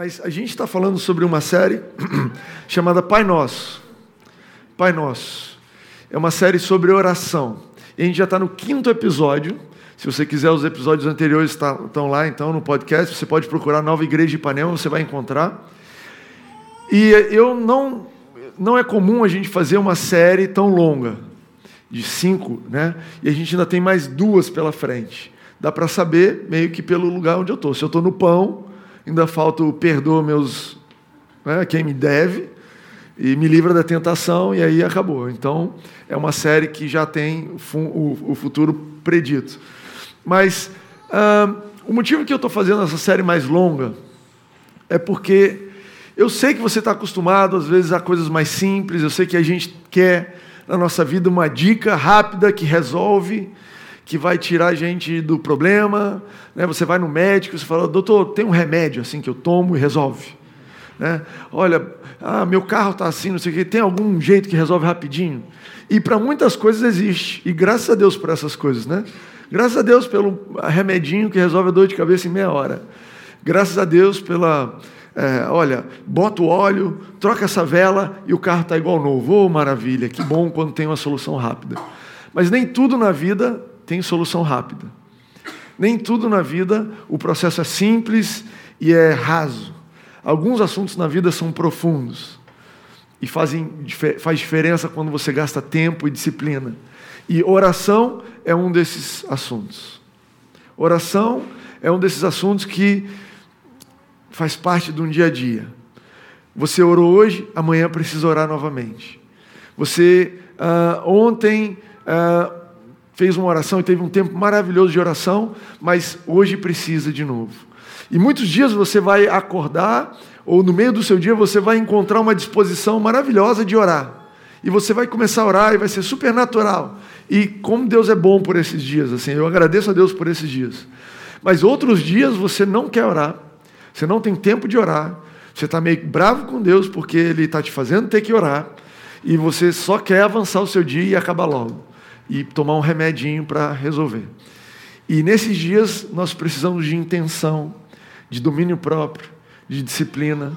Mas a gente está falando sobre uma série chamada Pai Nosso. Pai Nosso. É uma série sobre oração. E a gente já está no quinto episódio. Se você quiser, os episódios anteriores estão lá, então, no podcast. Você pode procurar Nova Igreja de Ipanema, você vai encontrar. E eu não, não é comum a gente fazer uma série tão longa, de cinco, né? E a gente ainda tem mais duas pela frente. Dá para saber meio que pelo lugar onde eu estou. Se eu estou no pão, ainda falta o perdoa meus, né, quem me deve e me livra da tentação e aí acabou. Então é uma série que já tem o, futuro predito. Mas o motivo que eu estou fazendo essa série mais longa é porque eu sei que você está acostumado às vezes a coisas mais simples. Eu sei que a gente quer na nossa vida uma dica rápida que resolve que vai tirar a gente do problema. Né? Você vai no médico, você fala, doutor, tem um remédio assim que eu tomo e resolve. Né? Olha, ah, meu carro está assim, não sei o quê, tem algum jeito que resolve rapidinho? E para muitas coisas existe, e graças a Deus por essas coisas, né? Graças a Deus pelo remedinho que resolve a dor de cabeça em meia hora. Graças a Deus pela. É, olha, bota o óleo, troca essa vela e o carro está igual novo. Oh, maravilha, que bom quando tem uma solução rápida. Mas nem tudo na vida tem solução rápida. Nem tudo na vida o processo é simples e é raso. Alguns assuntos na vida são profundos e fazem, faz diferença quando você gasta tempo e disciplina. E oração é um desses assuntos. Oração é um desses assuntos que faz parte de um dia a dia. Você orou hoje, amanhã precisa orar novamente. Você uh, ontem uh, fez uma oração e teve um tempo maravilhoso de oração, mas hoje precisa de novo. E muitos dias você vai acordar, ou no meio do seu dia você vai encontrar uma disposição maravilhosa de orar. E você vai começar a orar e vai ser super natural. E como Deus é bom por esses dias, assim, eu agradeço a Deus por esses dias. Mas outros dias você não quer orar, você não tem tempo de orar, você está meio bravo com Deus porque Ele está te fazendo ter que orar, e você só quer avançar o seu dia e acabar logo e tomar um remedinho para resolver. E nesses dias nós precisamos de intenção, de domínio próprio, de disciplina.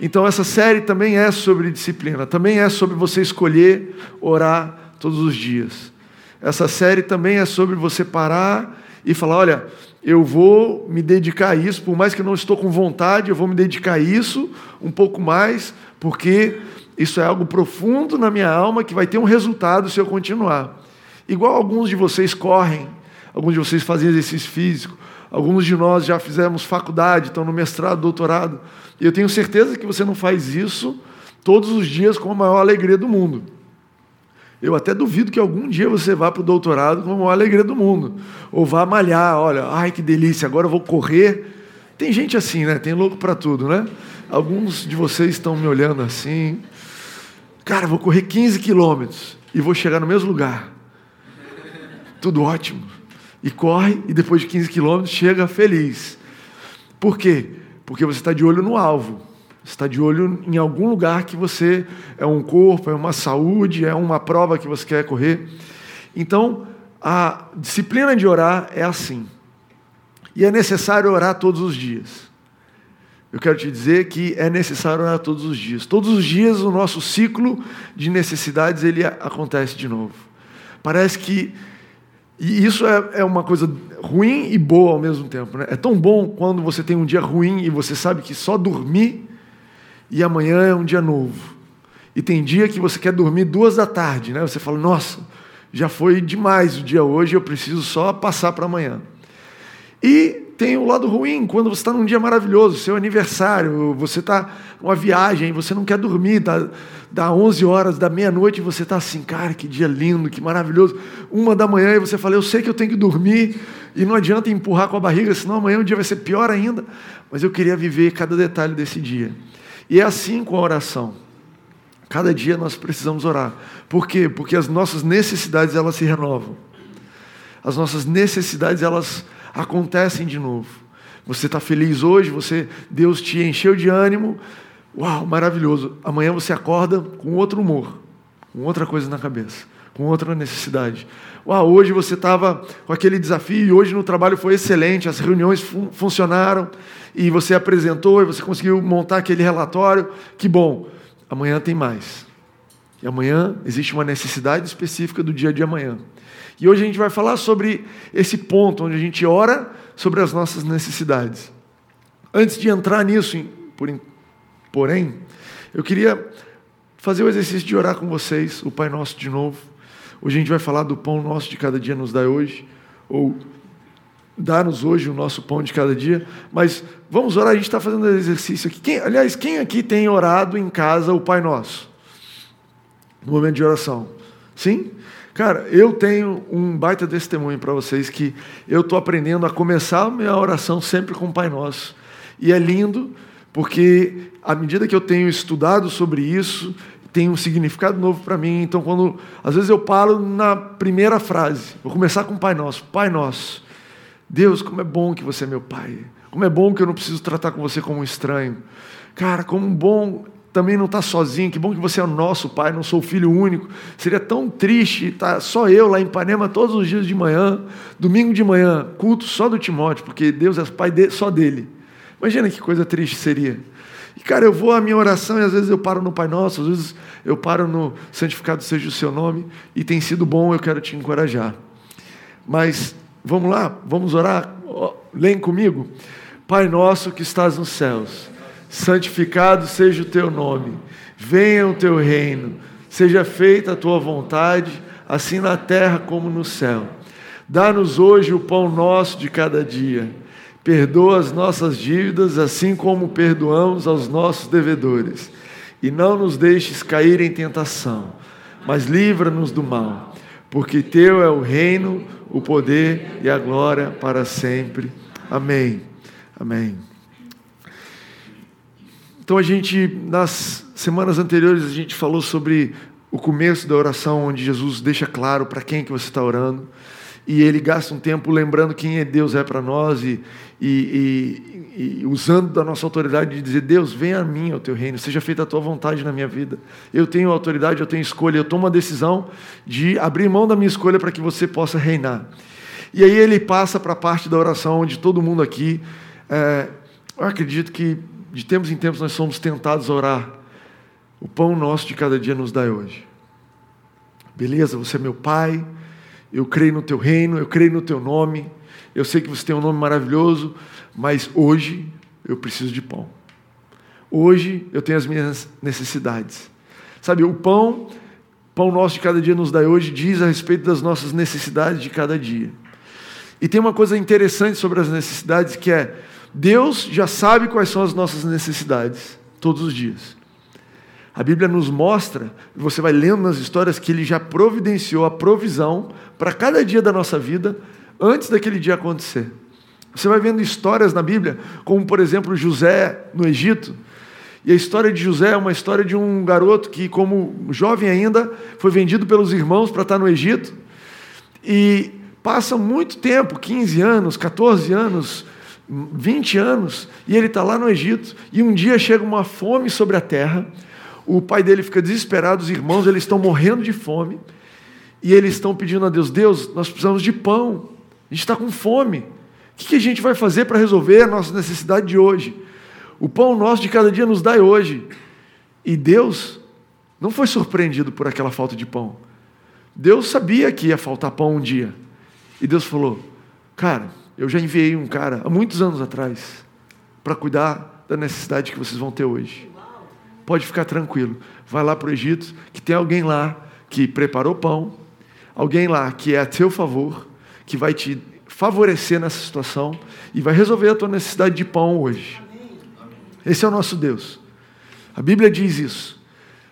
Então essa série também é sobre disciplina, também é sobre você escolher orar todos os dias. Essa série também é sobre você parar e falar, olha, eu vou me dedicar a isso, por mais que eu não estou com vontade, eu vou me dedicar a isso um pouco mais, porque isso é algo profundo na minha alma que vai ter um resultado se eu continuar. Igual alguns de vocês correm, alguns de vocês fazem exercício físico, alguns de nós já fizemos faculdade, estão no mestrado, doutorado. E eu tenho certeza que você não faz isso todos os dias com a maior alegria do mundo. Eu até duvido que algum dia você vá para o doutorado com a maior alegria do mundo. Ou vá malhar, olha, ai que delícia, agora eu vou correr. Tem gente assim, né? Tem louco para tudo, né? Alguns de vocês estão me olhando assim. Cara, vou correr 15 quilômetros e vou chegar no mesmo lugar tudo ótimo. E corre, e depois de 15 quilômetros chega feliz. Por quê? Porque você está de olho no alvo. Você está de olho em algum lugar que você é um corpo, é uma saúde, é uma prova que você quer correr. Então, a disciplina de orar é assim. E é necessário orar todos os dias. Eu quero te dizer que é necessário orar todos os dias. Todos os dias o nosso ciclo de necessidades ele acontece de novo. Parece que e isso é, é uma coisa ruim e boa ao mesmo tempo. Né? É tão bom quando você tem um dia ruim e você sabe que só dormir e amanhã é um dia novo. E tem dia que você quer dormir duas da tarde, né? Você fala, nossa, já foi demais o dia hoje, eu preciso só passar para amanhã. E tem o lado ruim, quando você está num dia maravilhoso, seu aniversário, você está numa viagem, você não quer dormir, dá, dá 11 horas, da meia-noite, você está assim, cara, que dia lindo, que maravilhoso. Uma da manhã e você fala, eu sei que eu tenho que dormir, e não adianta empurrar com a barriga, senão amanhã o dia vai ser pior ainda. Mas eu queria viver cada detalhe desse dia. E é assim com a oração. Cada dia nós precisamos orar. Por quê? Porque as nossas necessidades elas se renovam. As nossas necessidades elas acontecem de novo. Você está feliz hoje, você Deus te encheu de ânimo, uau, maravilhoso. Amanhã você acorda com outro humor, com outra coisa na cabeça, com outra necessidade. Uau, hoje você estava com aquele desafio, e hoje no trabalho foi excelente, as reuniões fun funcionaram, e você apresentou, e você conseguiu montar aquele relatório, que bom. Amanhã tem mais. E amanhã existe uma necessidade específica do dia de amanhã. E hoje a gente vai falar sobre esse ponto onde a gente ora sobre as nossas necessidades. Antes de entrar nisso, porém, eu queria fazer o exercício de orar com vocês, o Pai Nosso de novo. Hoje a gente vai falar do pão nosso de cada dia nos dá hoje, ou dá-nos hoje o nosso pão de cada dia, mas vamos orar, a gente está fazendo exercício aqui. Quem, aliás, quem aqui tem orado em casa o Pai Nosso? No momento de oração? Sim? Cara, eu tenho um baita testemunho para vocês que eu estou aprendendo a começar a minha oração sempre com o Pai Nosso. E é lindo, porque à medida que eu tenho estudado sobre isso, tem um significado novo para mim. Então, quando às vezes eu paro na primeira frase, vou começar com o Pai Nosso. Pai Nosso, Deus, como é bom que você é meu Pai. Como é bom que eu não preciso tratar com você como um estranho. Cara, como bom também não estar tá sozinho. Que bom que você é o nosso Pai, não sou filho único. Seria tão triste estar só eu lá em Ipanema todos os dias de manhã, domingo de manhã, culto só do Timóteo, porque Deus é pai de, só dele. Imagina que coisa triste seria. E, cara, eu vou à minha oração e às vezes eu paro no Pai Nosso, às vezes eu paro no Santificado seja o seu nome, e tem sido bom, eu quero te encorajar. Mas vamos lá, vamos orar? Leem comigo. Pai nosso que estás nos céus, santificado seja o teu nome, venha o teu reino, seja feita a tua vontade, assim na terra como no céu. Dá-nos hoje o pão nosso de cada dia Perdoa as nossas dívidas, assim como perdoamos aos nossos devedores. E não nos deixes cair em tentação, mas livra-nos do mal, porque Teu é o reino, o poder e a glória para sempre. Amém. Amém. Então a gente, nas semanas anteriores, a gente falou sobre o começo da oração, onde Jesus deixa claro para quem que você está orando e ele gasta um tempo lembrando quem é Deus é para nós e, e, e, e, usando da nossa autoridade de dizer: Deus, venha a mim ao teu reino, seja feita a tua vontade na minha vida. Eu tenho autoridade, eu tenho escolha, eu tomo a decisão de abrir mão da minha escolha para que você possa reinar. E aí ele passa para a parte da oração onde todo mundo aqui, é, eu acredito que de tempos em tempos nós somos tentados a orar. O pão nosso de cada dia nos dá hoje. Beleza, você é meu pai eu creio no teu reino, eu creio no teu nome. Eu sei que você tem um nome maravilhoso, mas hoje eu preciso de pão. Hoje eu tenho as minhas necessidades. Sabe, o pão, pão nosso de cada dia nos dá hoje, diz a respeito das nossas necessidades de cada dia. E tem uma coisa interessante sobre as necessidades que é Deus já sabe quais são as nossas necessidades todos os dias. A Bíblia nos mostra, você vai lendo nas histórias, que ele já providenciou a provisão para cada dia da nossa vida antes daquele dia acontecer. Você vai vendo histórias na Bíblia, como por exemplo José no Egito. E a história de José é uma história de um garoto que, como jovem ainda, foi vendido pelos irmãos para estar no Egito. E passa muito tempo 15 anos, 14 anos, 20 anos e ele está lá no Egito. E um dia chega uma fome sobre a terra o pai dele fica desesperado, os irmãos eles estão morrendo de fome e eles estão pedindo a Deus: Deus, nós precisamos de pão, a gente está com fome. O que a gente vai fazer para resolver a nossa necessidade de hoje? O pão nosso de cada dia nos dá hoje. E Deus não foi surpreendido por aquela falta de pão. Deus sabia que ia faltar pão um dia. E Deus falou: Cara, eu já enviei um cara há muitos anos atrás para cuidar da necessidade que vocês vão ter hoje pode ficar tranquilo. Vai lá para o Egito, que tem alguém lá que preparou pão, alguém lá que é a teu favor, que vai te favorecer nessa situação e vai resolver a tua necessidade de pão hoje. Esse é o nosso Deus. A Bíblia diz isso.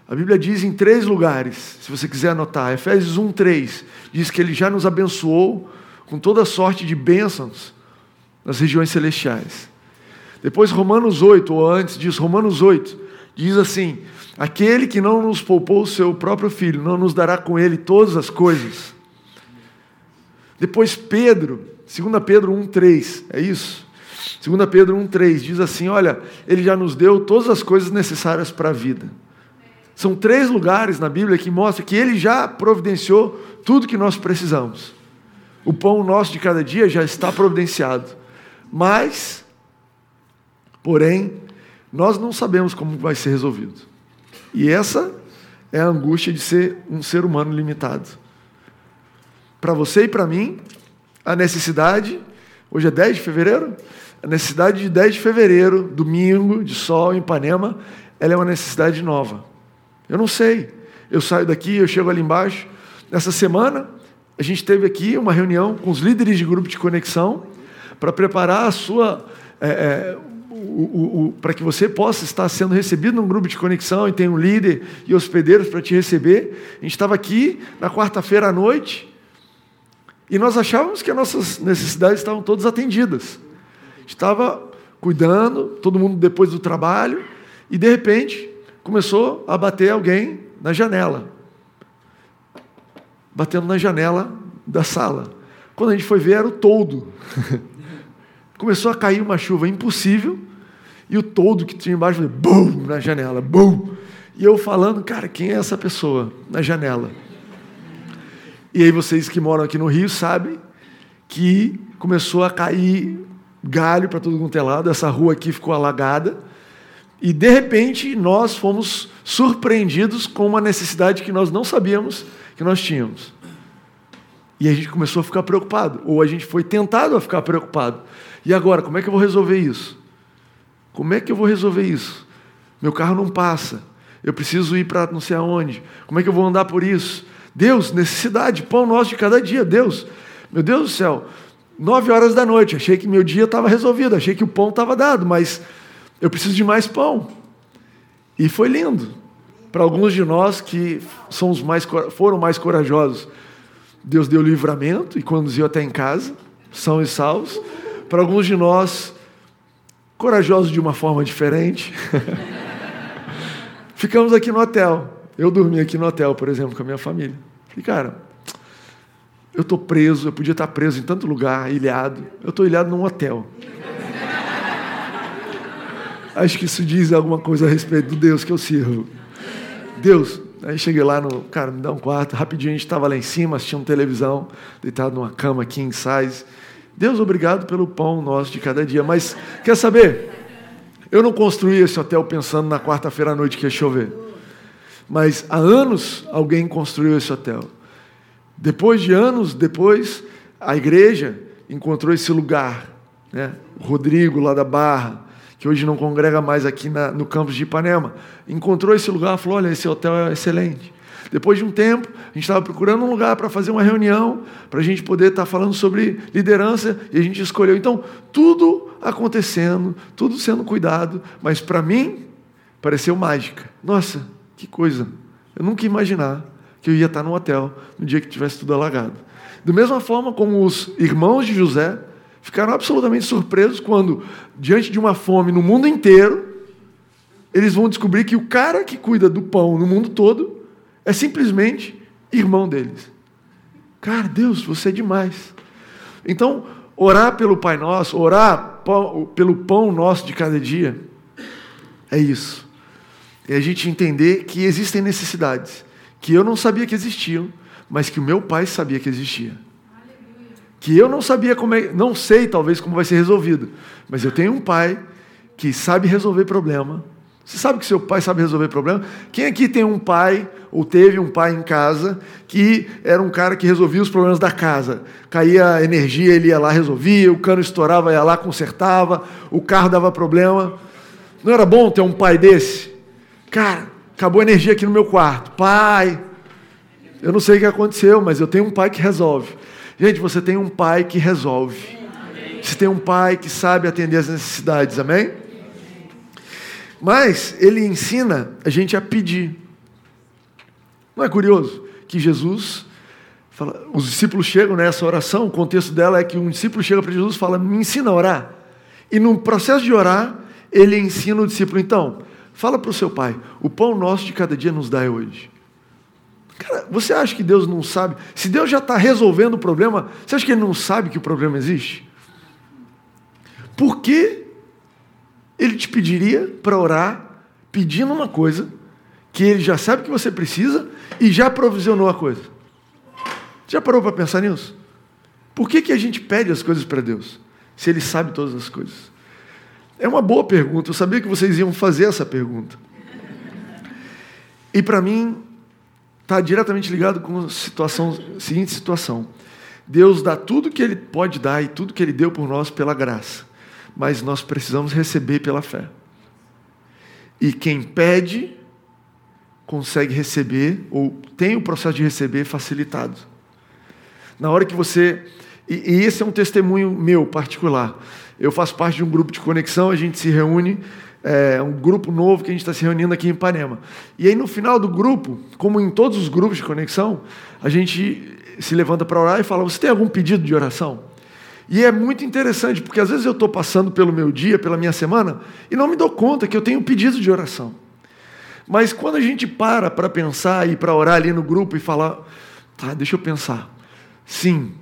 A Bíblia diz em três lugares, se você quiser anotar. Efésios 1, 3 diz que ele já nos abençoou com toda sorte de bênçãos nas regiões celestiais. Depois, Romanos 8, ou antes disso, Romanos 8, Diz assim: Aquele que não nos poupou o seu próprio filho, não nos dará com ele todas as coisas. Depois Pedro, 2 Pedro 1,3, é isso? 2 Pedro 1,3 diz assim: Olha, ele já nos deu todas as coisas necessárias para a vida. São três lugares na Bíblia que mostram que Ele já providenciou tudo que nós precisamos. O pão nosso de cada dia já está providenciado. Mas, porém, nós não sabemos como vai ser resolvido. E essa é a angústia de ser um ser humano limitado. Para você e para mim, a necessidade, hoje é 10 de fevereiro, a necessidade de 10 de fevereiro, domingo, de sol em Ipanema, ela é uma necessidade nova. Eu não sei. Eu saio daqui, eu chego ali embaixo. Essa semana, a gente teve aqui uma reunião com os líderes de grupo de conexão para preparar a sua. É, é, para que você possa estar sendo recebido num grupo de conexão e tem um líder e hospedeiros para te receber. A gente estava aqui na quarta-feira à noite e nós achávamos que as nossas necessidades estavam todas atendidas. Estava cuidando, todo mundo depois do trabalho, e de repente começou a bater alguém na janela. Batendo na janela da sala. Quando a gente foi ver, era o toldo. começou a cair uma chuva impossível, e o toldo que tinha embaixo, bum, na janela, bum. E eu falando, cara, quem é essa pessoa na janela? E aí vocês que moram aqui no Rio sabem que começou a cair galho para todo mundo é lado, essa rua aqui ficou alagada. E de repente nós fomos surpreendidos com uma necessidade que nós não sabíamos que nós tínhamos. E a gente começou a ficar preocupado, ou a gente foi tentado a ficar preocupado. E agora, como é que eu vou resolver isso? Como é que eu vou resolver isso? Meu carro não passa. Eu preciso ir para não sei aonde. Como é que eu vou andar por isso? Deus, necessidade, pão nosso de cada dia. Deus, meu Deus do céu, nove horas da noite, achei que meu dia estava resolvido, achei que o pão estava dado, mas eu preciso de mais pão. E foi lindo. Para alguns de nós que somos mais, foram mais corajosos, Deus deu livramento e conduziu até em casa, são e salvos. Para alguns de nós, corajosos de uma forma diferente, ficamos aqui no hotel. Eu dormi aqui no hotel, por exemplo, com a minha família. E, cara, eu estou preso, eu podia estar preso em tanto lugar, ilhado. Eu estou ilhado num hotel. Acho que isso diz alguma coisa a respeito do Deus que eu sirvo. Deus, aí cheguei lá no. Cara, me dá um quarto. Rapidinho a gente estava lá em cima, assistindo televisão, deitado numa cama king size. Deus, obrigado pelo pão nosso de cada dia. Mas, quer saber? Eu não construí esse hotel pensando na quarta-feira à noite que ia chover. Mas há anos alguém construiu esse hotel. Depois de anos depois, a igreja encontrou esse lugar. Né? O Rodrigo, lá da Barra, que hoje não congrega mais aqui na, no campus de Ipanema, encontrou esse lugar falou: Olha, esse hotel é excelente. Depois de um tempo, a gente estava procurando um lugar para fazer uma reunião, para a gente poder estar tá falando sobre liderança, e a gente escolheu. Então, tudo acontecendo, tudo sendo cuidado, mas para mim, pareceu mágica. Nossa, que coisa! Eu nunca ia imaginar que eu ia estar no hotel no dia que tivesse tudo alagado. Da mesma forma como os irmãos de José ficaram absolutamente surpresos quando, diante de uma fome no mundo inteiro, eles vão descobrir que o cara que cuida do pão no mundo todo é simplesmente irmão deles. Cara, Deus, você é demais. Então, orar pelo Pai Nosso, orar pelo pão nosso de cada dia, é isso é a gente entender que existem necessidades que eu não sabia que existiam, mas que o meu pai sabia que existia. Que eu não sabia como é, não sei talvez como vai ser resolvido, mas eu tenho um pai que sabe resolver problema. Você sabe que seu pai sabe resolver problema? Quem aqui tem um pai ou teve um pai em casa que era um cara que resolvia os problemas da casa? Caía a energia, ele ia lá, resolvia, o cano estourava, ia lá, consertava, o carro dava problema. Não era bom ter um pai desse? Cara, acabou a energia aqui no meu quarto. Pai, eu não sei o que aconteceu, mas eu tenho um pai que resolve. Gente, você tem um pai que resolve. Você tem um pai que sabe atender as necessidades, amém? Mas ele ensina a gente a pedir. Não é curioso que Jesus fala, os discípulos chegam nessa oração, o contexto dela é que um discípulo chega para Jesus e fala: "Me ensina a orar". E no processo de orar, ele ensina o discípulo, então, Fala para o seu pai: o pão nosso de cada dia nos dá hoje. Cara, você acha que Deus não sabe? Se Deus já está resolvendo o problema, você acha que Ele não sabe que o problema existe? Por que Ele te pediria para orar pedindo uma coisa que ele já sabe que você precisa e já provisionou a coisa. Já parou para pensar nisso? Por que, que a gente pede as coisas para Deus, se Ele sabe todas as coisas? É uma boa pergunta, eu sabia que vocês iam fazer essa pergunta. E para mim, está diretamente ligado com a situação, seguinte situação. Deus dá tudo que Ele pode dar e tudo que Ele deu por nós pela graça, mas nós precisamos receber pela fé. E quem pede, consegue receber, ou tem o processo de receber facilitado. Na hora que você. E, e esse é um testemunho meu particular. Eu faço parte de um grupo de conexão, a gente se reúne é, um grupo novo que a gente está se reunindo aqui em Ipanema. E aí, no final do grupo, como em todos os grupos de conexão, a gente se levanta para orar e fala: Você tem algum pedido de oração? E é muito interessante, porque às vezes eu estou passando pelo meu dia, pela minha semana, e não me dou conta que eu tenho um pedido de oração. Mas quando a gente para para pensar e para orar ali no grupo e falar: Tá, deixa eu pensar. Sim,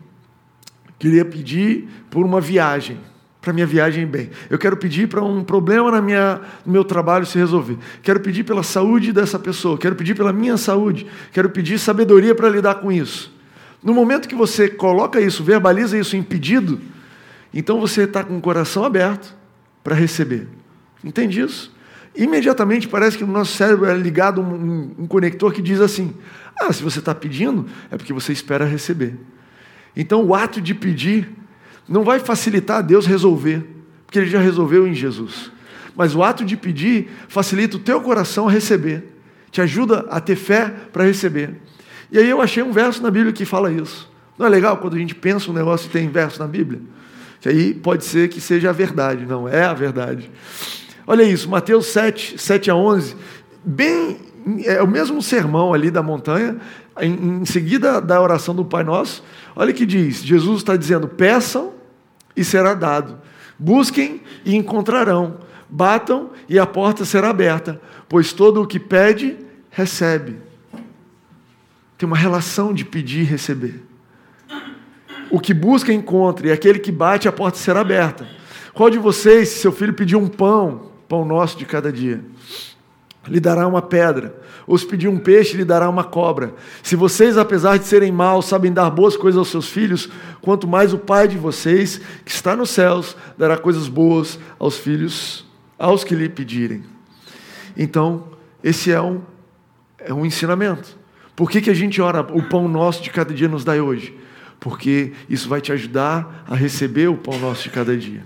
queria pedir por uma viagem para minha viagem bem. Eu quero pedir para um problema na minha, no meu trabalho se resolver. Quero pedir pela saúde dessa pessoa. Quero pedir pela minha saúde. Quero pedir sabedoria para lidar com isso. No momento que você coloca isso, verbaliza isso em pedido, então você está com o coração aberto para receber. Entende isso? Imediatamente parece que no nosso cérebro é ligado um, um conector que diz assim: ah, se você está pedindo, é porque você espera receber. Então o ato de pedir não vai facilitar a Deus resolver, porque Ele já resolveu em Jesus. Mas o ato de pedir facilita o teu coração a receber, te ajuda a ter fé para receber. E aí eu achei um verso na Bíblia que fala isso. Não é legal quando a gente pensa um negócio e tem verso na Bíblia? Que aí pode ser que seja a verdade, não é a verdade. Olha isso, Mateus 7, 7 a 11, bem, é o mesmo sermão ali da montanha, em, em seguida da oração do Pai Nosso, olha que diz: Jesus está dizendo, peçam e será dado. Busquem e encontrarão. Batam e a porta será aberta, pois todo o que pede, recebe. Tem uma relação de pedir e receber. O que busca, encontra, e aquele que bate, a porta será aberta. Qual de vocês, se seu filho pedir um pão, pão nosso de cada dia, lhe dará uma pedra? ou se pedir um peixe, lhe dará uma cobra. Se vocês, apesar de serem maus, sabem dar boas coisas aos seus filhos, quanto mais o Pai de vocês, que está nos céus, dará coisas boas aos filhos, aos que lhe pedirem. Então, esse é um, é um ensinamento. Por que, que a gente ora, o pão nosso de cada dia nos dai hoje? Porque isso vai te ajudar a receber o pão nosso de cada dia.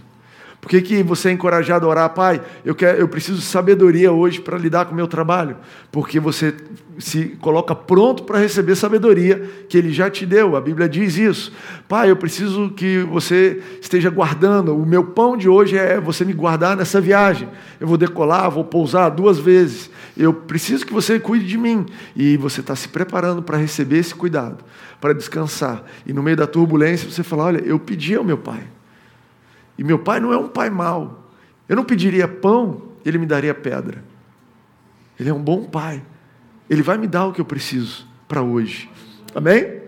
Por que, que você é encorajado a orar, Pai? Eu, quero, eu preciso de sabedoria hoje para lidar com o meu trabalho. Porque você se coloca pronto para receber sabedoria que Ele já te deu. A Bíblia diz isso. Pai, eu preciso que você esteja guardando. O meu pão de hoje é você me guardar nessa viagem. Eu vou decolar, vou pousar duas vezes. Eu preciso que você cuide de mim. E você está se preparando para receber esse cuidado, para descansar. E no meio da turbulência você fala: Olha, eu pedi ao meu Pai. E meu pai não é um pai mau. Eu não pediria pão, ele me daria pedra. Ele é um bom pai. Ele vai me dar o que eu preciso para hoje. Amém?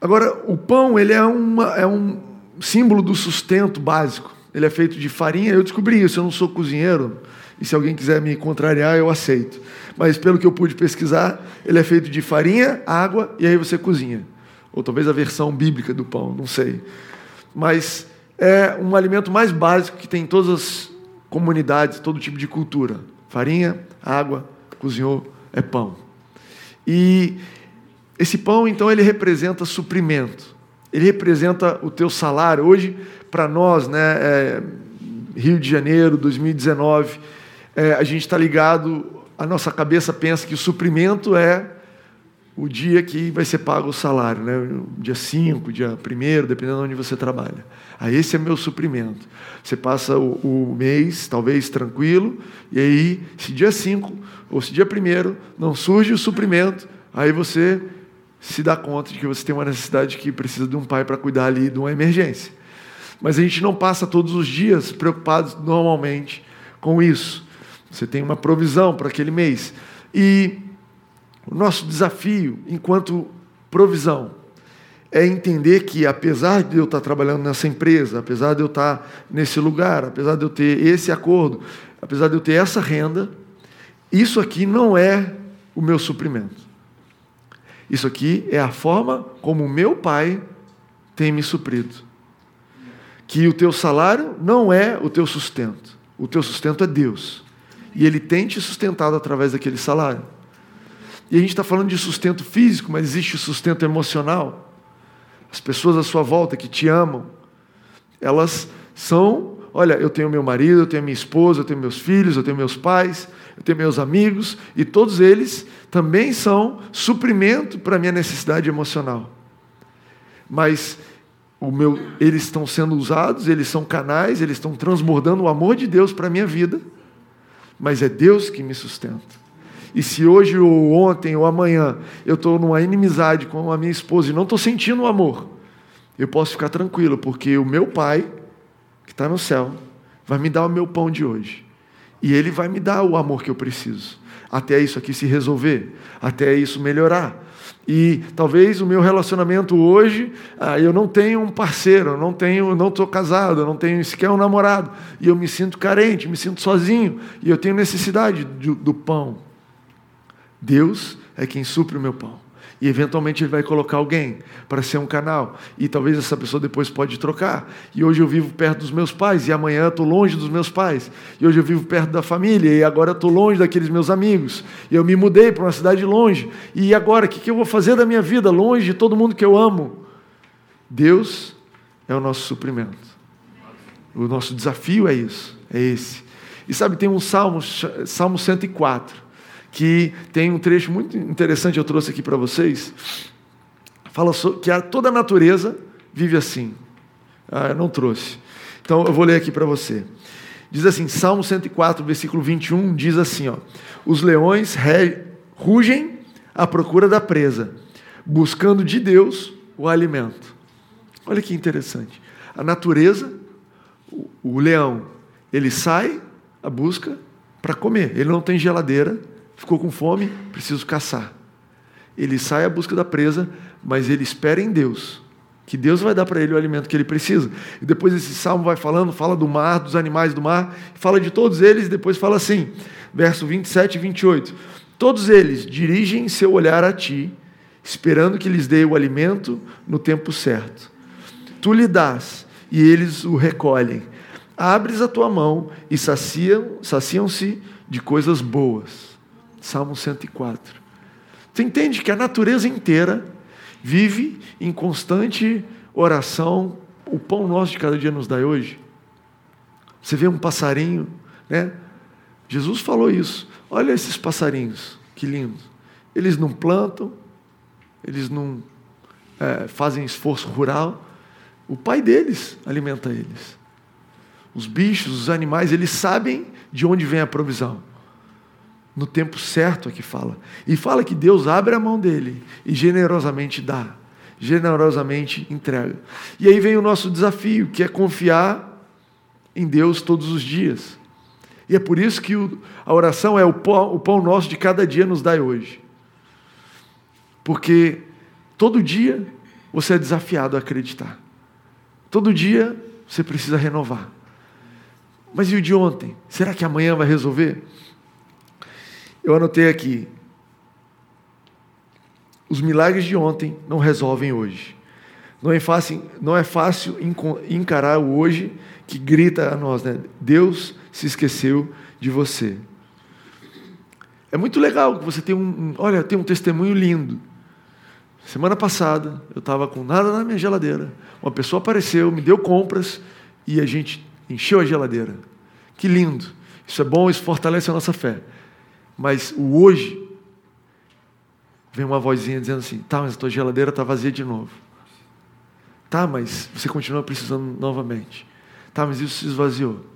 Agora, o pão ele é, uma, é um símbolo do sustento básico. Ele é feito de farinha. Eu descobri isso. Eu não sou cozinheiro. E se alguém quiser me contrariar, eu aceito. Mas pelo que eu pude pesquisar, ele é feito de farinha, água e aí você cozinha. Ou talvez a versão bíblica do pão, não sei mas é um alimento mais básico que tem em todas as comunidades, todo tipo de cultura. Farinha, água, cozinhou, é pão. E esse pão, então, ele representa suprimento. Ele representa o teu salário. Hoje, para nós, né, é, Rio de Janeiro, 2019, é, a gente está ligado, a nossa cabeça pensa que o suprimento é o dia que vai ser pago o salário, né? dia 5, dia 1, dependendo de onde você trabalha. Aí esse é meu suprimento. Você passa o, o mês, talvez tranquilo, e aí, se dia 5 ou se dia 1 não surge o suprimento, aí você se dá conta de que você tem uma necessidade que precisa de um pai para cuidar ali de uma emergência. Mas a gente não passa todos os dias preocupados normalmente com isso. Você tem uma provisão para aquele mês. E o nosso desafio, enquanto provisão, é entender que, apesar de eu estar trabalhando nessa empresa, apesar de eu estar nesse lugar, apesar de eu ter esse acordo, apesar de eu ter essa renda, isso aqui não é o meu suprimento. Isso aqui é a forma como o meu pai tem me suprido. Que o teu salário não é o teu sustento. O teu sustento é Deus. E Ele tem te sustentado através daquele salário. E a gente está falando de sustento físico, mas existe o sustento emocional. As pessoas à sua volta que te amam, elas são, olha, eu tenho meu marido, eu tenho minha esposa, eu tenho meus filhos, eu tenho meus pais, eu tenho meus amigos, e todos eles também são suprimento para a minha necessidade emocional. Mas meu, eles estão sendo usados, eles são canais, eles estão transbordando o amor de Deus para a minha vida, mas é Deus que me sustenta. E se hoje ou ontem ou amanhã eu estou numa inimizade com a minha esposa e não estou sentindo o amor, eu posso ficar tranquilo, porque o meu pai, que está no céu, vai me dar o meu pão de hoje. E ele vai me dar o amor que eu preciso, até isso aqui se resolver, até isso melhorar. E talvez o meu relacionamento hoje, ah, eu não tenho um parceiro, eu não tenho, não estou casado, eu não tenho sequer um namorado, e eu me sinto carente, me sinto sozinho, e eu tenho necessidade do, do pão. Deus é quem supre o meu pão. E eventualmente ele vai colocar alguém para ser um canal. E talvez essa pessoa depois pode trocar. E hoje eu vivo perto dos meus pais, e amanhã estou longe dos meus pais. E hoje eu vivo perto da família, e agora estou longe daqueles meus amigos. E eu me mudei para uma cidade longe. E agora, o que eu vou fazer da minha vida longe de todo mundo que eu amo? Deus é o nosso suprimento. O nosso desafio é isso, é esse. E sabe, tem um salmo, Salmo 104 que tem um trecho muito interessante, eu trouxe aqui para vocês. Fala que a, toda a natureza vive assim. Ah, eu não trouxe. Então eu vou ler aqui para você. Diz assim, Salmo 104, versículo 21, diz assim: ó, Os leões rugem à procura da presa, buscando de Deus o alimento. Olha que interessante. A natureza, o, o leão, ele sai à busca para comer. Ele não tem geladeira, ficou com fome, preciso caçar. Ele sai à busca da presa, mas ele espera em Deus, que Deus vai dar para ele o alimento que ele precisa. E depois esse salmo vai falando, fala do mar, dos animais do mar, fala de todos eles, e depois fala assim, verso 27 e 28. Todos eles dirigem seu olhar a ti, esperando que lhes dê o alimento no tempo certo. Tu lhe dás, e eles o recolhem. Abres a tua mão e saciam-se de coisas boas. Salmo 104. Você entende que a natureza inteira vive em constante oração. O pão nosso de cada dia nos dá hoje. Você vê um passarinho, né? Jesus falou isso. Olha esses passarinhos, que lindos. Eles não plantam, eles não é, fazem esforço rural. O pai deles alimenta eles. Os bichos, os animais, eles sabem de onde vem a provisão no tempo certo aqui fala. E fala que Deus abre a mão dele e generosamente dá, generosamente entrega. E aí vem o nosso desafio, que é confiar em Deus todos os dias. E é por isso que a oração é o pão, o pão nosso de cada dia nos dai hoje. Porque todo dia você é desafiado a acreditar. Todo dia você precisa renovar. Mas e o de ontem? Será que amanhã vai resolver? Eu anotei aqui. Os milagres de ontem não resolvem hoje. Não é fácil, não é fácil encarar o hoje que grita a nós, né? Deus se esqueceu de você. É muito legal que você tem um, olha, tem um testemunho lindo. Semana passada eu estava com nada na minha geladeira. Uma pessoa apareceu, me deu compras e a gente encheu a geladeira. Que lindo! Isso é bom, isso fortalece a nossa fé. Mas o hoje, vem uma vozinha dizendo assim: tá, mas a tua geladeira está vazia de novo. Tá, mas você continua precisando novamente. Tá, mas isso se esvaziou.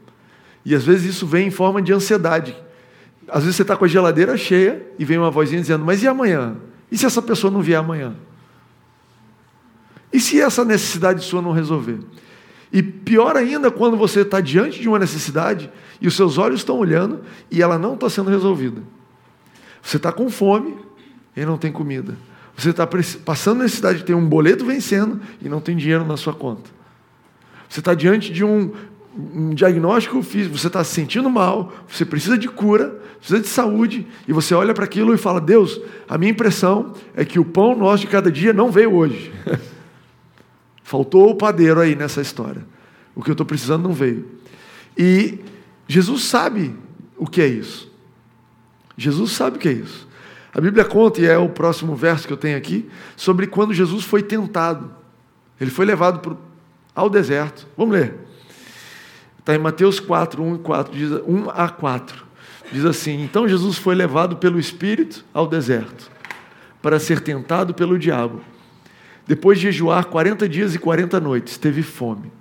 E às vezes isso vem em forma de ansiedade. Às vezes você está com a geladeira cheia e vem uma vozinha dizendo: Mas e amanhã? E se essa pessoa não vier amanhã? E se essa necessidade sua não resolver? E pior ainda, quando você está diante de uma necessidade e os seus olhos estão olhando e ela não está sendo resolvida. Você está com fome e não tem comida. Você está passando necessidade de ter um boleto vencendo e não tem dinheiro na sua conta. Você está diante de um, um diagnóstico físico, você está se sentindo mal, você precisa de cura, precisa de saúde, e você olha para aquilo e fala: Deus, a minha impressão é que o pão nosso de cada dia não veio hoje. Faltou o padeiro aí nessa história. O que eu estou precisando não veio. E Jesus sabe o que é isso. Jesus sabe o que é isso. A Bíblia conta, e é o próximo verso que eu tenho aqui, sobre quando Jesus foi tentado. Ele foi levado pro, ao deserto. Vamos ler. Está em Mateus 4, 1 e 4, diz, 1 a 4. Diz assim: Então Jesus foi levado pelo Espírito ao deserto, para ser tentado pelo diabo. Depois de jejuar 40 dias e 40 noites, teve fome.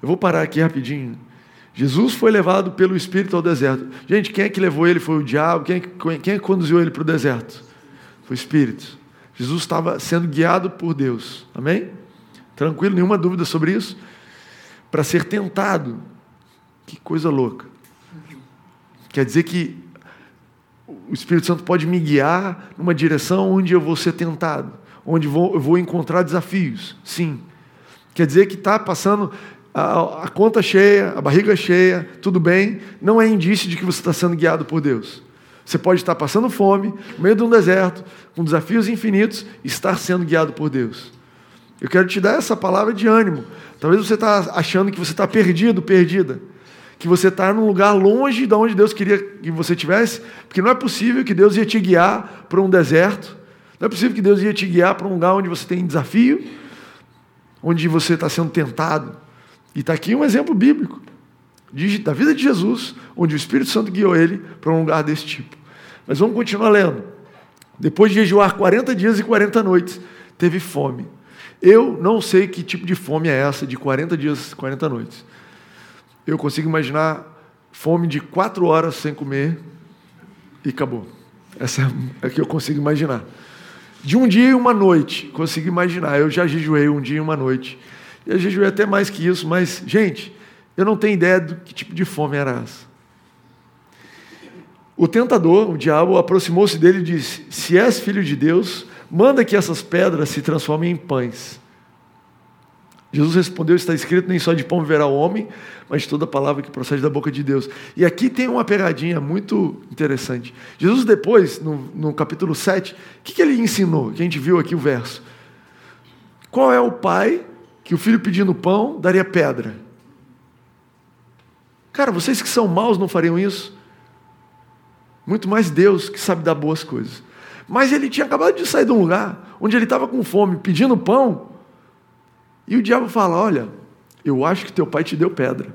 Eu vou parar aqui rapidinho. Jesus foi levado pelo Espírito ao deserto. Gente, quem é que levou ele? Foi o diabo? Quem é que, quem é que conduziu ele para o deserto? Foi o Espírito. Jesus estava sendo guiado por Deus. Amém? Tranquilo, nenhuma dúvida sobre isso? Para ser tentado. Que coisa louca. Quer dizer que o Espírito Santo pode me guiar numa direção onde eu vou ser tentado, onde vou, eu vou encontrar desafios. Sim. Quer dizer que está passando a, a, conta cheia, a barriga cheia, tudo bem, não é indício de que você está sendo guiado por Deus. Você pode estar passando fome, no meio de um deserto, com desafios infinitos, e estar sendo guiado por Deus. Eu quero te dar essa palavra de ânimo. Talvez você está achando que você está perdido, perdida. Que você está num lugar longe de onde Deus queria que você estivesse, porque não é possível que Deus ia te guiar para um deserto, não é possível que Deus ia te guiar para um lugar onde você tem desafio, onde você está sendo tentado. E está aqui um exemplo bíblico da vida de Jesus, onde o Espírito Santo guiou ele para um lugar desse tipo. Mas vamos continuar lendo. Depois de jejuar 40 dias e 40 noites, teve fome. Eu não sei que tipo de fome é essa de 40 dias e 40 noites. Eu consigo imaginar fome de quatro horas sem comer e acabou. Essa é a que eu consigo imaginar. De um dia e uma noite, consigo imaginar. Eu já jejuei um dia e uma noite. Eu jejuei até mais que isso, mas, gente, eu não tenho ideia do que tipo de fome era essa. O tentador, o diabo, aproximou-se dele e disse: Se és filho de Deus, manda que essas pedras se transformem em pães. Jesus respondeu: Está escrito, nem só de pão viverá o homem, mas toda palavra que procede da boca de Deus. E aqui tem uma pegadinha muito interessante. Jesus, depois, no, no capítulo 7, o que, que ele ensinou? Que a gente viu aqui o verso. Qual é o pai que o filho pedindo pão daria pedra. Cara, vocês que são maus não fariam isso? Muito mais Deus que sabe dar boas coisas. Mas ele tinha acabado de sair de um lugar onde ele estava com fome, pedindo pão, e o diabo fala: Olha, eu acho que teu pai te deu pedra.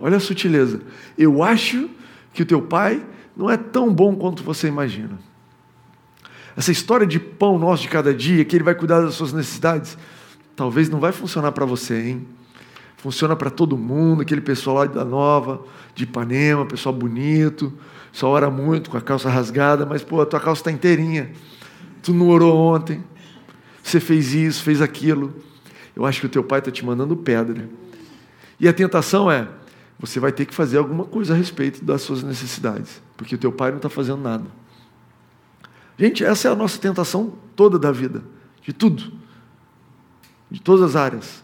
Olha a sutileza. Eu acho que o teu pai não é tão bom quanto você imagina. Essa história de pão nosso de cada dia, que ele vai cuidar das suas necessidades, talvez não vai funcionar para você, hein? Funciona para todo mundo, aquele pessoal lá da Nova, de Ipanema, pessoal bonito, só ora muito com a calça rasgada, mas pô, a tua calça está inteirinha. Tu não orou ontem, você fez isso, fez aquilo. Eu acho que o teu pai está te mandando pedra. E a tentação é, você vai ter que fazer alguma coisa a respeito das suas necessidades, porque o teu pai não está fazendo nada. Gente, essa é a nossa tentação toda da vida, de tudo, de todas as áreas.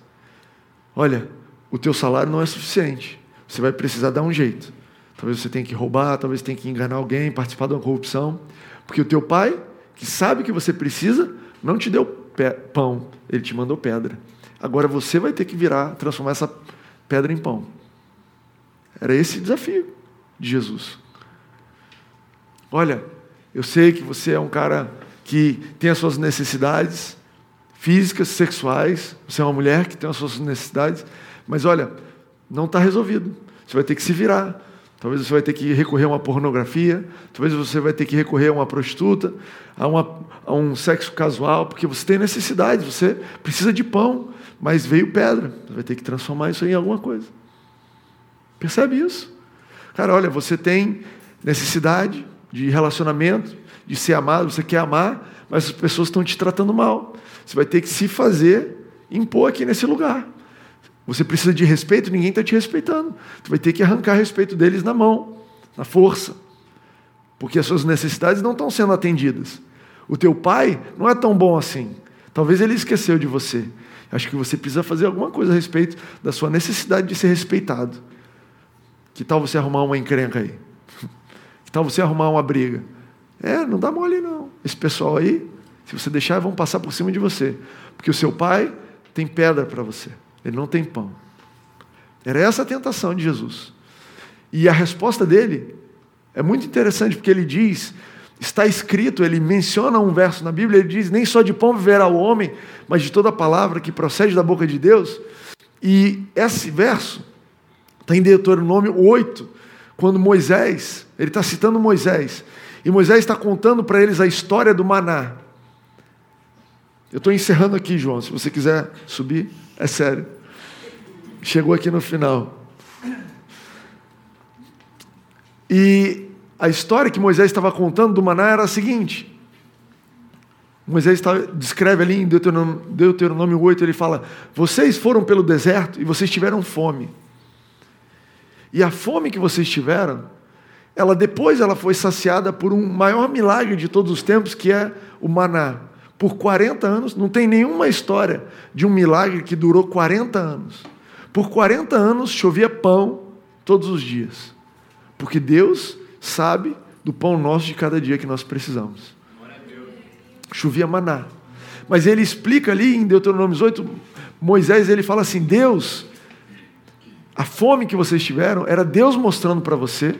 Olha, o teu salário não é suficiente, você vai precisar dar um jeito. Talvez você tenha que roubar, talvez tenha que enganar alguém, participar de uma corrupção, porque o teu pai, que sabe que você precisa, não te deu pão, ele te mandou pedra. Agora você vai ter que virar, transformar essa pedra em pão. Era esse o desafio de Jesus. Olha, eu sei que você é um cara que tem as suas necessidades físicas, sexuais. Você é uma mulher que tem as suas necessidades. Mas olha, não está resolvido. Você vai ter que se virar. Talvez você vai ter que recorrer a uma pornografia, talvez você vai ter que recorrer a uma prostituta, a, uma, a um sexo casual, porque você tem necessidade, você precisa de pão, mas veio pedra. Você vai ter que transformar isso em alguma coisa. Percebe isso? Cara, olha, você tem necessidade, de relacionamento, de ser amado, você quer amar, mas as pessoas estão te tratando mal. Você vai ter que se fazer impor aqui nesse lugar. Você precisa de respeito, ninguém está te respeitando. Você vai ter que arrancar respeito deles na mão, na força. Porque as suas necessidades não estão sendo atendidas. O teu pai não é tão bom assim. Talvez ele esqueceu de você. Acho que você precisa fazer alguma coisa a respeito da sua necessidade de ser respeitado. Que tal você arrumar uma encrenca aí? Que tal você arrumar uma briga? É, não dá mole não. Esse pessoal aí, se você deixar, vão passar por cima de você. Porque o seu pai tem pedra para você, ele não tem pão. Era essa a tentação de Jesus. E a resposta dele é muito interessante, porque ele diz: está escrito, ele menciona um verso na Bíblia, ele diz: Nem só de pão viverá o homem, mas de toda palavra que procede da boca de Deus. E esse verso está em Deuteronômio 8, quando Moisés, ele está citando Moisés, e Moisés está contando para eles a história do maná. Eu estou encerrando aqui, João, se você quiser subir, é sério. Chegou aqui no final. E a história que Moisés estava contando do maná era a seguinte. Moisés está, descreve ali em Deuteronômio, Deuteronômio 8, ele fala: Vocês foram pelo deserto e vocês tiveram fome. E a fome que vocês tiveram, ela depois ela foi saciada por um maior milagre de todos os tempos, que é o maná. Por 40 anos, não tem nenhuma história de um milagre que durou 40 anos. Por 40 anos chovia pão todos os dias. Porque Deus sabe do pão nosso de cada dia que nós precisamos. Chovia maná. Mas ele explica ali em Deuteronômio 8, Moisés ele fala assim: Deus, a fome que vocês tiveram era Deus mostrando para você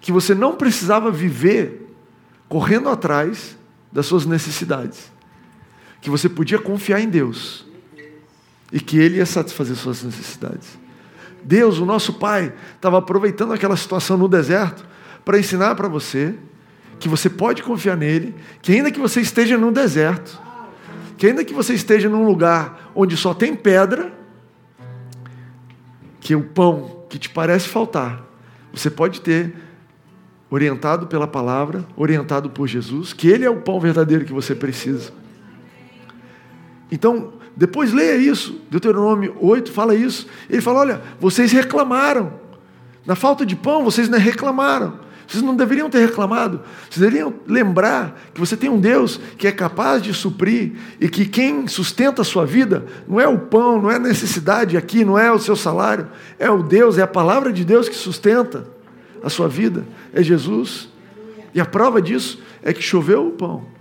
que você não precisava viver correndo atrás das suas necessidades, que você podia confiar em Deus e que Ele ia satisfazer suas necessidades. Deus, o nosso Pai, estava aproveitando aquela situação no deserto para ensinar para você que você pode confiar nele, que ainda que você esteja num deserto, que ainda que você esteja num lugar onde só tem pedra, que o pão que te parece faltar, você pode ter orientado pela palavra, orientado por Jesus, que ele é o pão verdadeiro que você precisa. Então, depois leia isso, Deuteronômio 8 fala isso. Ele fala: olha, vocês reclamaram. Na falta de pão, vocês não reclamaram. Vocês não deveriam ter reclamado. Vocês deveriam lembrar que você tem um Deus que é capaz de suprir e que quem sustenta a sua vida não é o pão, não é a necessidade aqui, não é o seu salário. É o Deus, é a palavra de Deus que sustenta a sua vida. É Jesus. E a prova disso é que choveu o pão.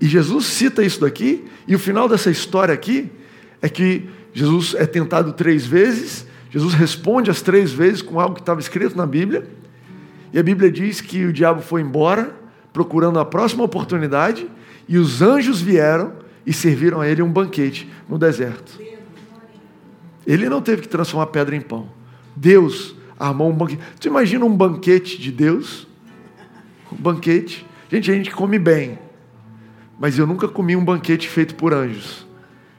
E Jesus cita isso daqui, e o final dessa história aqui é que Jesus é tentado três vezes, Jesus responde as três vezes com algo que estava escrito na Bíblia, e a Bíblia diz que o diabo foi embora, procurando a próxima oportunidade, e os anjos vieram e serviram a ele um banquete no deserto. Ele não teve que transformar pedra em pão. Deus armou um banquete. Tu imagina um banquete de Deus? Um banquete. Gente, a gente come bem mas eu nunca comi um banquete feito por anjos.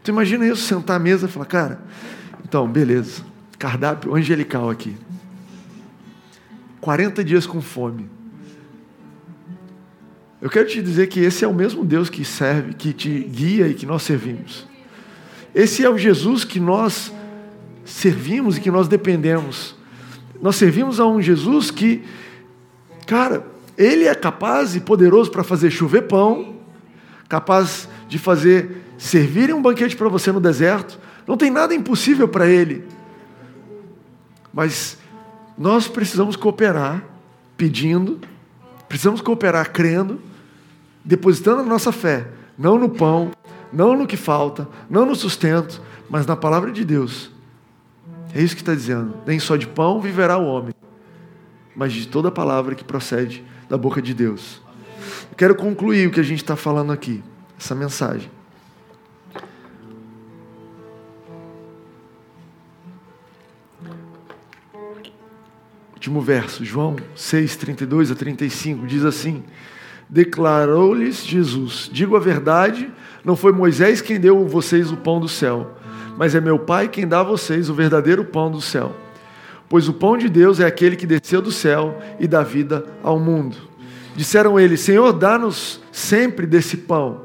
Tu imagina isso, sentar à mesa e falar, cara, então, beleza, cardápio angelical aqui. 40 dias com fome. Eu quero te dizer que esse é o mesmo Deus que serve, que te guia e que nós servimos. Esse é o Jesus que nós servimos e que nós dependemos. Nós servimos a um Jesus que, cara, ele é capaz e poderoso para fazer chover pão, capaz de fazer servirem um banquete para você no deserto. Não tem nada impossível para Ele. Mas nós precisamos cooperar pedindo, precisamos cooperar crendo, depositando a nossa fé, não no pão, não no que falta, não no sustento, mas na palavra de Deus. É isso que está dizendo. Nem só de pão viverá o homem, mas de toda palavra que procede da boca de Deus. Eu quero concluir o que a gente está falando aqui, essa mensagem. Último verso, João 6, 32 a 35, diz assim: Declarou-lhes Jesus: Digo a verdade, não foi Moisés quem deu a vocês o pão do céu, mas é meu Pai quem dá a vocês o verdadeiro pão do céu. Pois o pão de Deus é aquele que desceu do céu e dá vida ao mundo. Disseram ele: Senhor, dá-nos sempre desse pão.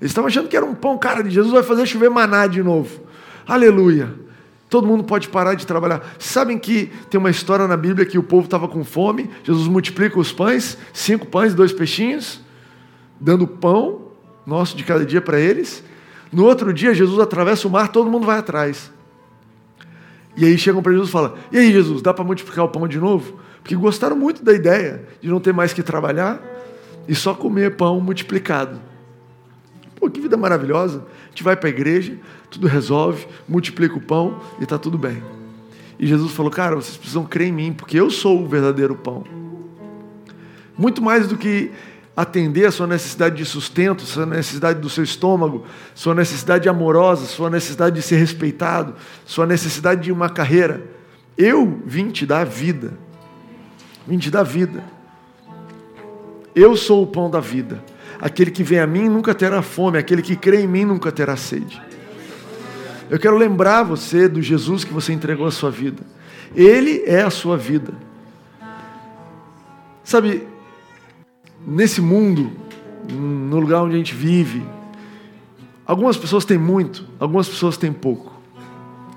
Eles estavam achando que era um pão, cara, de Jesus vai fazer chover maná de novo. Aleluia. Todo mundo pode parar de trabalhar. Sabem que tem uma história na Bíblia que o povo estava com fome, Jesus multiplica os pães, cinco pães e dois peixinhos, dando pão nosso de cada dia para eles. No outro dia, Jesus atravessa o mar, todo mundo vai atrás. E aí chegam para Jesus e falam: E aí, Jesus, dá para multiplicar o pão de novo? Porque gostaram muito da ideia de não ter mais que trabalhar e só comer pão multiplicado. Pô, que vida maravilhosa. A gente vai para a igreja, tudo resolve, multiplica o pão e está tudo bem. E Jesus falou: Cara, vocês precisam crer em mim, porque eu sou o verdadeiro pão. Muito mais do que atender a sua necessidade de sustento, sua necessidade do seu estômago, sua necessidade amorosa, sua necessidade de ser respeitado, sua necessidade de uma carreira. Eu vim te dar vida. Vim te dar vida. Eu sou o pão da vida. Aquele que vem a mim nunca terá fome, aquele que crê em mim nunca terá sede. Eu quero lembrar você do Jesus que você entregou a sua vida. Ele é a sua vida. Sabe, nesse mundo, no lugar onde a gente vive, algumas pessoas têm muito, algumas pessoas têm pouco.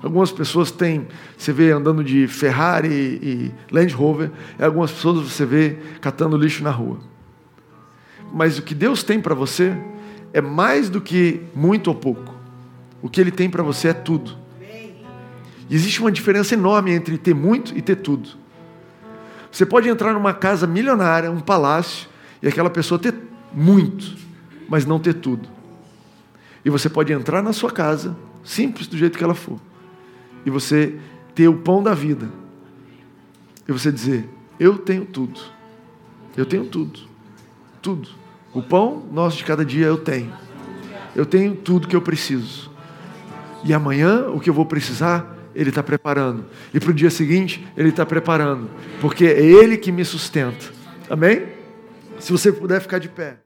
Algumas pessoas têm, você vê andando de Ferrari e Land Rover, e algumas pessoas você vê catando lixo na rua. Mas o que Deus tem para você é mais do que muito ou pouco. O que Ele tem para você é tudo. E existe uma diferença enorme entre ter muito e ter tudo. Você pode entrar numa casa milionária, um palácio, e aquela pessoa ter muito, mas não ter tudo. E você pode entrar na sua casa, simples do jeito que ela for, e você ter o pão da vida. E você dizer: Eu tenho tudo. Eu tenho tudo. Tudo. O pão nosso de cada dia eu tenho. Eu tenho tudo que eu preciso. E amanhã, o que eu vou precisar, Ele está preparando. E para o dia seguinte, Ele está preparando. Porque é Ele que me sustenta. Amém? Se você puder ficar de pé.